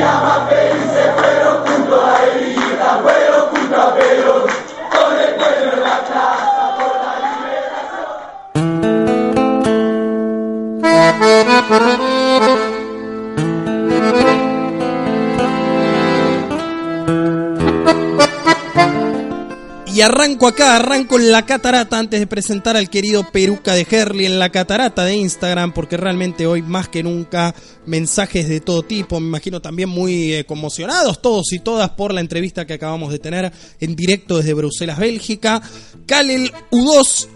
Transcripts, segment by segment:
Más felices fueron junto a Elisa, fueron junto a con el en la por la. Y arranco acá, arranco en la catarata antes de presentar al querido Peruca de Herley en la catarata de Instagram, porque realmente hoy más que nunca mensajes de todo tipo, me imagino también muy eh, conmocionados todos y todas por la entrevista que acabamos de tener en directo desde Bruselas, Bélgica. Kalel U2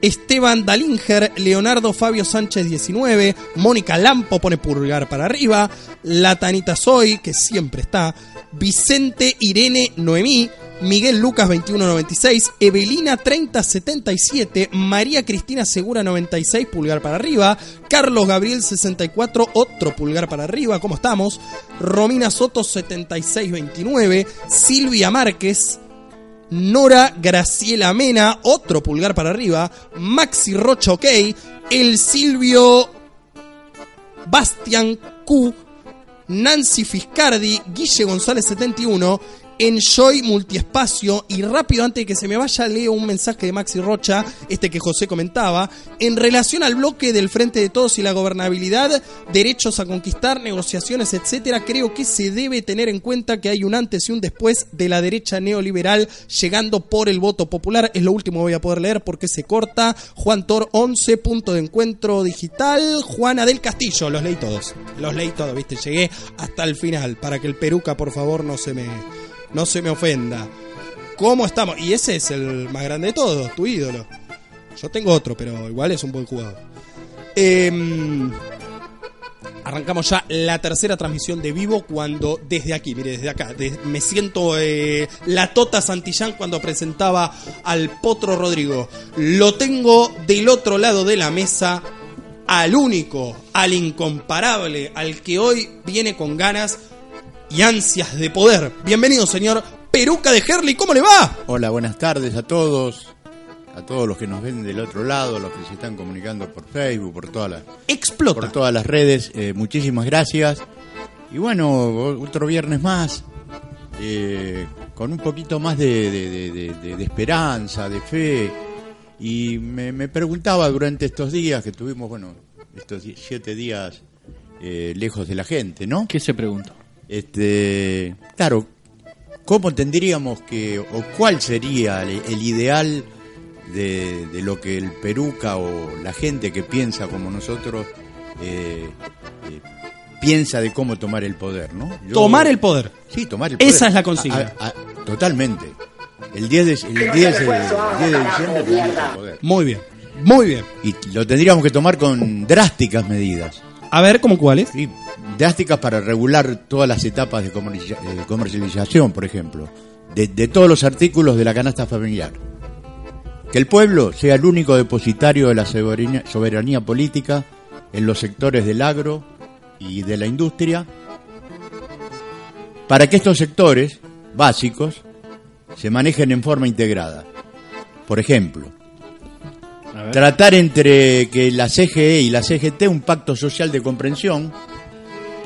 Esteban Dalinger, Leonardo Fabio Sánchez 19, Mónica Lampo pone pulgar para arriba, La Tanita Soy, que siempre está, Vicente Irene Noemí, Miguel Lucas 2196, Evelina 3077, María Cristina Segura 96, pulgar para arriba, Carlos Gabriel 64, otro pulgar para arriba, ¿cómo estamos? Romina Soto 7629, Silvia Márquez, Nora Graciela Mena, otro pulgar para arriba, Maxi Rocha OK, el Silvio Bastian Q, Nancy Fiscardi, Guille González 71, Enjoy Multiespacio y rápido antes de que se me vaya leo un mensaje de Maxi Rocha, este que José comentaba, en relación al bloque del Frente de Todos y la gobernabilidad, derechos a conquistar, negociaciones, etcétera, creo que se debe tener en cuenta que hay un antes y un después de la derecha neoliberal llegando por el voto popular, es lo último que voy a poder leer porque se corta, Juan Tor 11, punto de encuentro digital, Juana del Castillo, los leí todos, los leí todos, viste, llegué hasta el final, para que el peruca por favor no se me no se me ofenda. ¿Cómo estamos? Y ese es el más grande de todos, tu ídolo. Yo tengo otro, pero igual es un buen jugador. Em, arrancamos ya la tercera transmisión de vivo cuando desde aquí, mire, desde acá, me siento eh, la Tota Santillán cuando presentaba al Potro Rodrigo. Lo tengo del otro lado de la mesa al único, al incomparable, al que hoy viene con ganas y ansias de poder. Bienvenido, señor Peruca de Herley, ¿cómo le va? Hola, buenas tardes a todos, a todos los que nos ven del otro lado, los que se están comunicando por Facebook, por todas las, Explota. por todas las redes. eh, muchísimas gracias. Y bueno, otro viernes más, eh, con un poquito más de, de- de- de- de- de esperanza, de fe. Y me, me preguntaba durante estos días que tuvimos, bueno, estos siete días eh, lejos de la gente, ¿no? ¿Qué se preguntó? Este, claro, ¿cómo tendríamos que, o cuál sería el, el ideal de, de lo que el Peruca o la gente que piensa como nosotros eh, eh, piensa de cómo tomar el poder, ¿no? Yo- Tomar el poder. Sí, tomar el poder. Esa es la consigna. A- a- a- totalmente. El 10 de, el 10 de- el 10 de diciembre el poder. Muy bien, muy bien. Y lo tendríamos que tomar con drásticas medidas. A ver, ¿cómo cuáles? Sí, drásticas para regular todas las etapas de eh, comercialización, por ejemplo, de, de todos los artículos de la canasta familiar. Que el pueblo sea el único depositario de la soberanía, soberanía política en los sectores del agro y de la industria, para que estos sectores básicos se manejen en forma integrada. Por ejemplo, tratar entre que la CGE y la CGT un pacto social de comprensión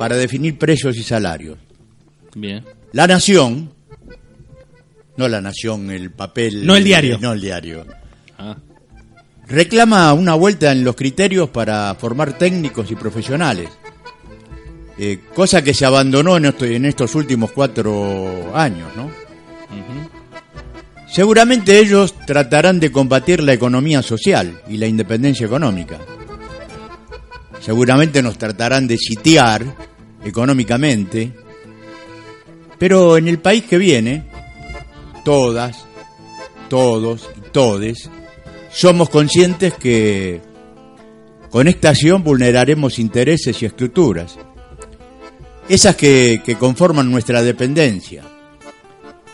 para definir precios y salarios. Bien. La nación, no la nación, el papel. No el diario. No el diario. Ah, Reclama una vuelta en los criterios para formar técnicos y profesionales. eh, cosa que se abandonó en, esto- en estos últimos cuatro años, ¿no? Seguramente ellos tratarán de combatir la economía social y la independencia económica. Seguramente nos tratarán de sitiar económicamente, pero en el país que viene, todas, todos y todes, somos conscientes que con esta acción vulneraremos intereses y estructuras, esas que, que conforman nuestra dependencia.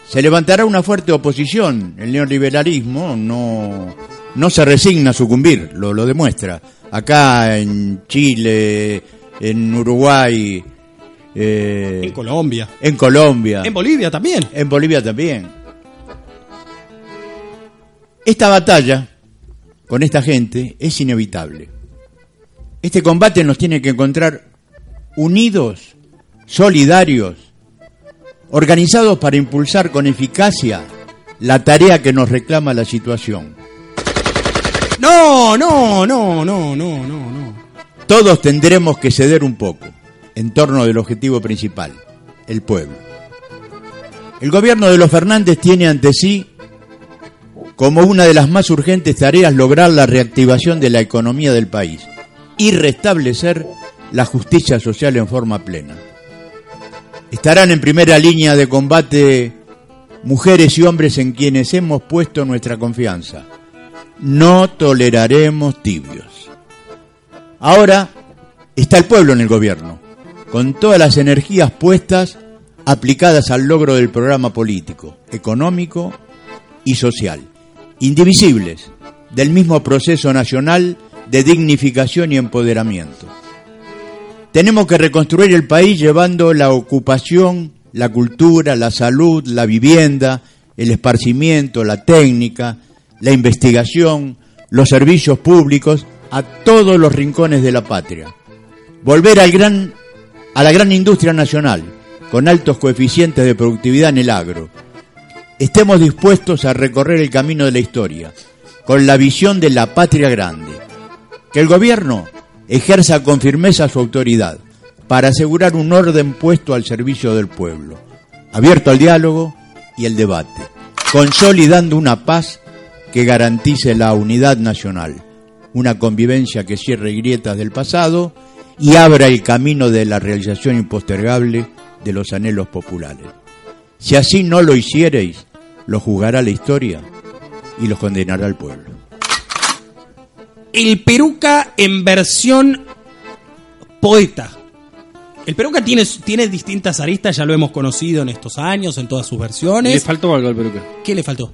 Se levantará una fuerte oposición, el neoliberalismo no, no se resigna a sucumbir, lo, lo demuestra. Acá en Chile, en Uruguay, eh, En Colombia. en Colombia, En Bolivia también. en Bolivia también. Esta batalla con esta gente es inevitable. Este combate nos tiene que encontrar unidos, solidarios, organizados para impulsar con eficacia la tarea que nos reclama la situación. No, no, no, no, no, no, no. Todos tendremos que ceder un poco en torno del objetivo principal, el pueblo. El gobierno de los Fernández tiene ante sí como una de las más urgentes tareas lograr la reactivación de la economía del país y restablecer la justicia social en forma plena. Estarán en primera línea de combate mujeres y hombres en quienes hemos puesto nuestra confianza. No toleraremos tibios. Ahora está el pueblo en el gobierno, con todas las energías puestas aplicadas al logro del programa político, económico y social, indivisibles del mismo proceso nacional de dignificación y empoderamiento. Tenemos que reconstruir el país llevando la ocupación, la cultura, la salud, la vivienda, el esparcimiento, la técnica, la investigación, los servicios públicos a todos los rincones de la patria. Volver al gran, a la gran industria nacional, con altos coeficientes de productividad en el agro. Estemos dispuestos a recorrer el camino de la historia, con la visión de la patria grande. Que el gobierno ejerza con firmeza su autoridad para asegurar un orden puesto al servicio del pueblo, abierto al diálogo y el debate, consolidando una paz que garantice la unidad nacional, una convivencia que cierre grietas del pasado y abra el camino de la realización impostergable de los anhelos populares. Si así no lo hiciereis, lo juzgará la historia y los condenará el pueblo. El Peruca en versión poeta. El Peruca tiene, tiene distintas aristas, ya lo hemos conocido en estos años, en todas sus ¿Le versiones. faltó algo al peluca? ¿Qué le faltó?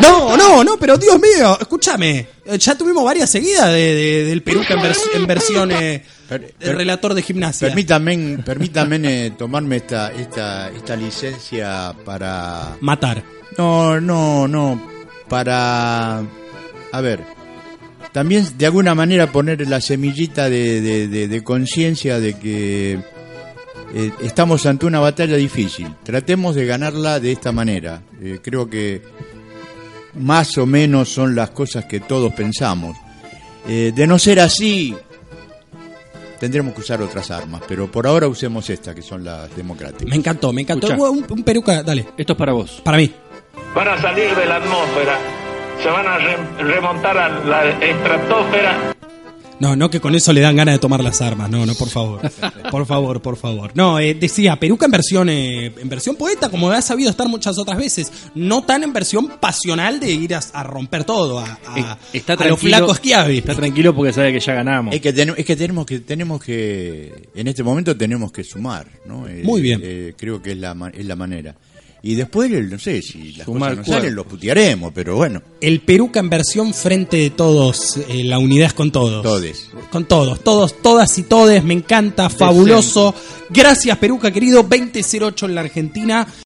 No, no, no, pero Dios mío, escúchame. eh, Ya tuvimos varias seguidas de, de- del Peruca en, vers- en versión eh, Per- per- relator de gimnasia. Permítame, permítame eh, tomarme esta, esta, esta licencia para... Matar. No, no, no, para... A ver, también de alguna manera poner la semillita de, de- de- de conciencia de que eh, estamos ante una batalla difícil. Tratemos de ganarla de esta manera. Eh, creo que más o menos son las cosas que todos pensamos. Eh, de no ser así, tendremos que usar otras armas, pero por ahora usemos estas, que son las democráticas. Me encantó, me encantó. Un, un Peruca, dale, Esto es para vos. para mí. van a salir de la atmósfera, se van a re- remontar a la estratosfera No, no que con eso le dan ganas de tomar las armas. No, no, por favor. Por favor, por favor. No, eh, decía, Peruca en versión, eh, en versión poeta, como ha sabido estar muchas otras veces. No tan en versión pasional de ir a, a romper todo, a, a, Eh, Está a. Está tranquilo porque sabe que ya ganamos. Es que, ten- es que tenemos que tenemos que en este momento tenemos que sumar, ¿no? Eh, Muy bien. eh, creo que es la ma- es la manera. Y después no sé si las Sumar cosas no salen los putearemos, pero bueno, El Peruca en versión frente de todos. eh, la unidad es con todos. todes. Con todos, todos, todas y todes. Me encanta, fabuloso. Gracias, Peruca, querido. 2008 en la Argentina.